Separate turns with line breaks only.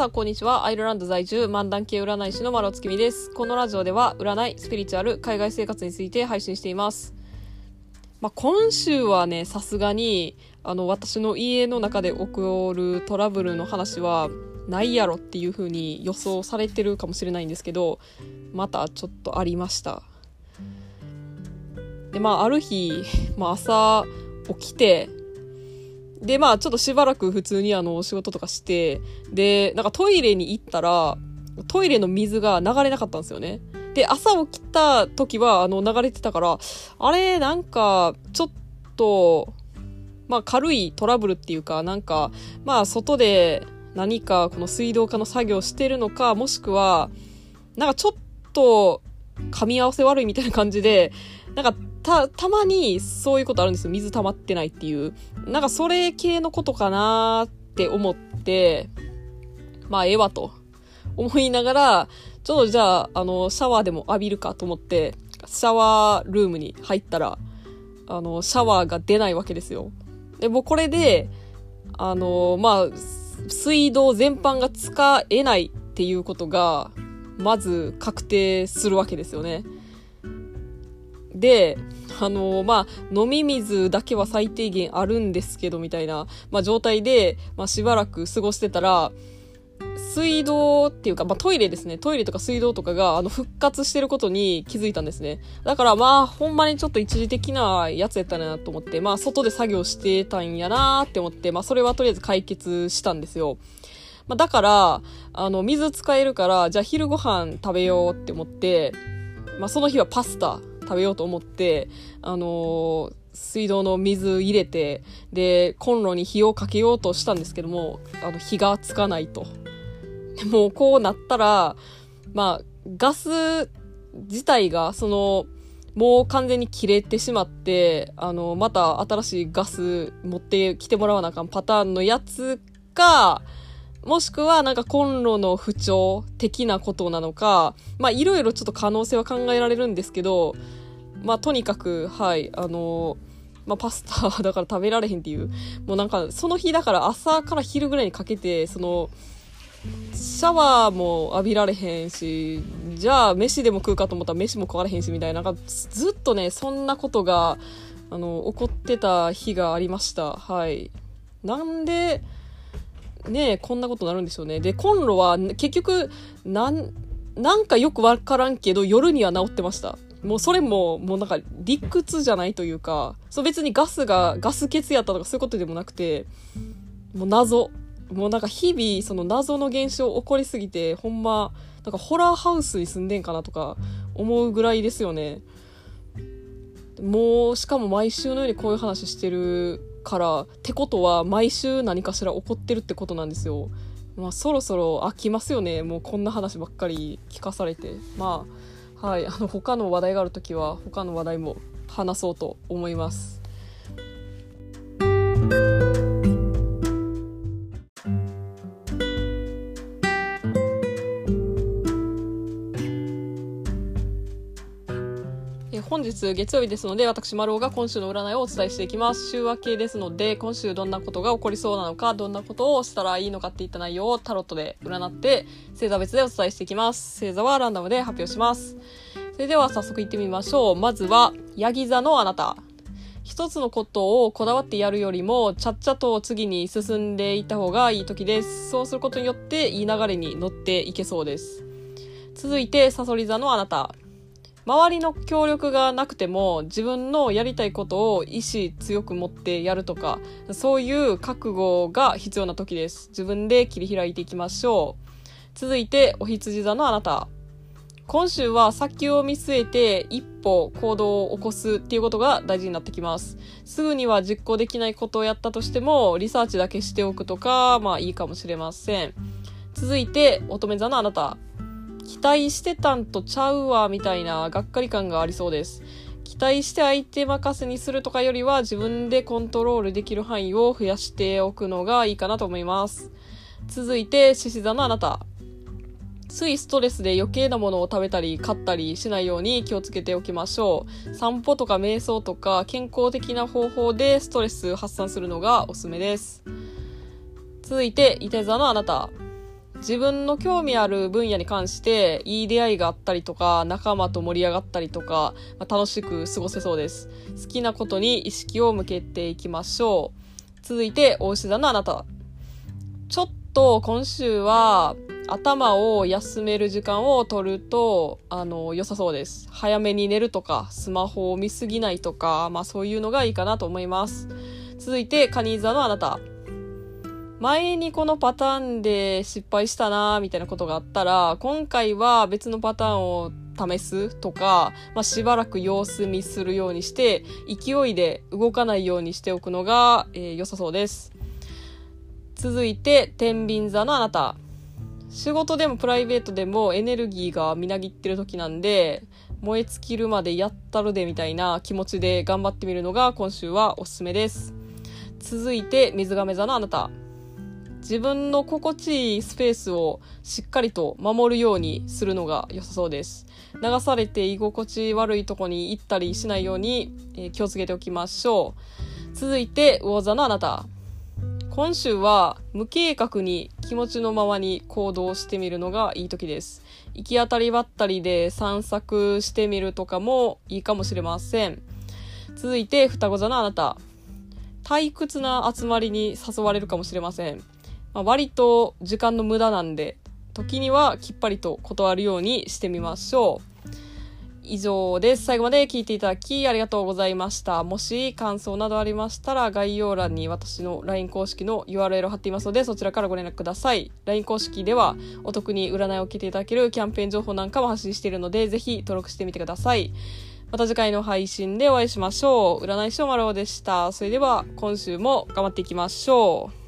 さんこんにちは。アイルランド在住漫談系占い師の丸尾月美です。このラジオでは占いスピリチュアル海外生活について配信しています。まあ、今週はねさすがにあの私の家の中で起こるトラブルの話はないやろっていう風に予想されてるかもしれないんですけどまたちょっとありました。でまあある日、まあ、朝起きてで、まあ、ちょっとしばらく普通にあの、仕事とかして、で、なんかトイレに行ったら、トイレの水が流れなかったんですよね。で、朝起きた時は、あの、流れてたから、あれ、なんか、ちょっと、まあ、軽いトラブルっていうか、なんか、まあ、外で何かこの水道化の作業してるのか、もしくは、なんかちょっと、噛み合わせ悪いみたいな感じで、なんかた、たまにそういうことあるんですよ。水溜まってないっていう。なんかそれ系のことかなって思って、まあええわと思いながら、ちょっとじゃあ、あの、シャワーでも浴びるかと思って、シャワールームに入ったら、あの、シャワーが出ないわけですよ。で、もこれで、あの、まあ、水道全般が使えないっていうことが、まず確定するわけですよね。で、あの、まあ、飲み水だけは最低限あるんですけど、みたいな、まあ、状態で、まあ、しばらく過ごしてたら、水道っていうか、まあ、トイレですね。トイレとか水道とかが、あの、復活してることに気づいたんですね。だから、まあ、ほんまにちょっと一時的なやつやったなと思って、まあ、外で作業してたんやなって思って、まあ、それはとりあえず解決したんですよ。まあ、だから、あの、水使えるから、じゃあ昼ご飯食べようって思って、まあ、その日はパスタ食べようと思って、あのー、水道の水入れて、で、コンロに火をかけようとしたんですけども、あの、火がつかないと。もうこうなったら、まあ、ガス自体が、その、もう完全に切れてしまって、あの、また新しいガス持ってきてもらわなあかんパターンのやつか、もしくはなんかコンロの不調的なことなのか、まあいろいろちょっと可能性は考えられるんですけど、まあ、とにかく、はい、あのまあ、パスタだから食べられへんっていう。もうなんか、その日だから朝から昼ぐらいにかけて、その、シャワーも浴びられへんし、じゃあ飯でも食うかと思ったら飯も食われへんしみたいな、なんかずっとね、そんなことが、あの、起こってた日がありました。はい。なんで、ねこんなことになるんでしょうね。で、コンロは結局、なん、なんかよくわからんけど、夜には治ってました。もうそれも、もうなんか理屈じゃないというか、そう別にガスが、ガス欠やったとかそういうことでもなくて、もう謎。もうなんか日々、その謎の現象起こりすぎて、ほんま、なんかホラーハウスに住んでんかなとか思うぐらいですよね。もう、しかも毎週のようにこういう話してるから、ってことは毎週何かしら起こってるってことなんですよ。まあそろそろ飽きますよね。もうこんな話ばっかり聞かされて。まあ、はい、あの他の話題がある時は他の話題も話そうと思います。本日月曜日ですので、私、丸尾が今週の占いをお伝えしていきます。週明けですので、今週どんなことが起こりそうなのか、どんなことをしたらいいのかっていった内容をタロットで占って、星座別でお伝えしていきます。星座はランダムで発表します。それでは早速行ってみましょう。まずは、ヤギ座のあなた。一つのことをこだわってやるよりも、ちゃっちゃと次に進んでいった方がいい時です。そうすることによって、いい流れに乗っていけそうです。続いて、サソリ座のあなた。周りの協力がなくても自分のやりたいことを意志強く持ってやるとかそういう覚悟が必要な時です。自分で切り開いていきましょう。続いてお羊座のあなた。今週は先を見据えて一歩行動を起こすっていうことが大事になってきます。すぐには実行できないことをやったとしてもリサーチだけしておくとかまあいいかもしれません。続いて乙女座のあなた。期待してたんとちゃうわ、みたいながっかり感がありそうです。期待して相手任せにするとかよりは自分でコントロールできる範囲を増やしておくのがいいかなと思います。続いて、獅子座のあなた。ついストレスで余計なものを食べたり買ったりしないように気をつけておきましょう。散歩とか瞑想とか健康的な方法でストレス発散するのがおすすめです。続いて、伊手座のあなた。自分の興味ある分野に関していい出会いがあったりとか仲間と盛り上がったりとか、まあ、楽しく過ごせそうです好きなことに意識を向けていきましょう続いて大牛座のあなたちょっと今週は頭を休める時間を取ると、あの、良さそうです。早めに寝るとか、スマホを見すぎないとか、まあそういうのがいいかなと思います。続いて、カニ座のあなた。前にこのパターンで失敗したなーみたいなことがあったら、今回は別のパターンを試すとか、まあ、しばらく様子見するようにして、勢いで動かないようにしておくのが、えー、良さそうです。続いて、天秤座のあなた。仕事でもプライベートでもエネルギーがみなぎってる時なんで、燃え尽きるまでやったるでみたいな気持ちで頑張ってみるのが今週はおすすめです。続いて、水亀座のあなた。自分の心地いいスペースをしっかりと守るようにするのが良さそうです。流されて居心地悪いとこに行ったりしないように、え、気をつけておきましょう。続いて、魚座のあなた。今週は無計画に気持ちのままに行動してみるのがいい時です。行き当たりばったりで散策してみるとかもいいかもしれません。続いて、双子座のあなた。退屈な集まりに誘われるかもしれません。まあ、割と時間の無駄なんで、時にはきっぱりと断るようにしてみましょう。以上です。最後まで聞いていただきありがとうございました。もし感想などありましたら概要欄に私の LINE 公式の URL を貼っていますのでそちらからご連絡ください。LINE 公式ではお得に占いを受けていただけるキャンペーン情報なんかも発信しているのでぜひ登録してみてください。また次回の配信でお会いしましょう。占い師の丸尾でした。それでは今週も頑張っていきましょう。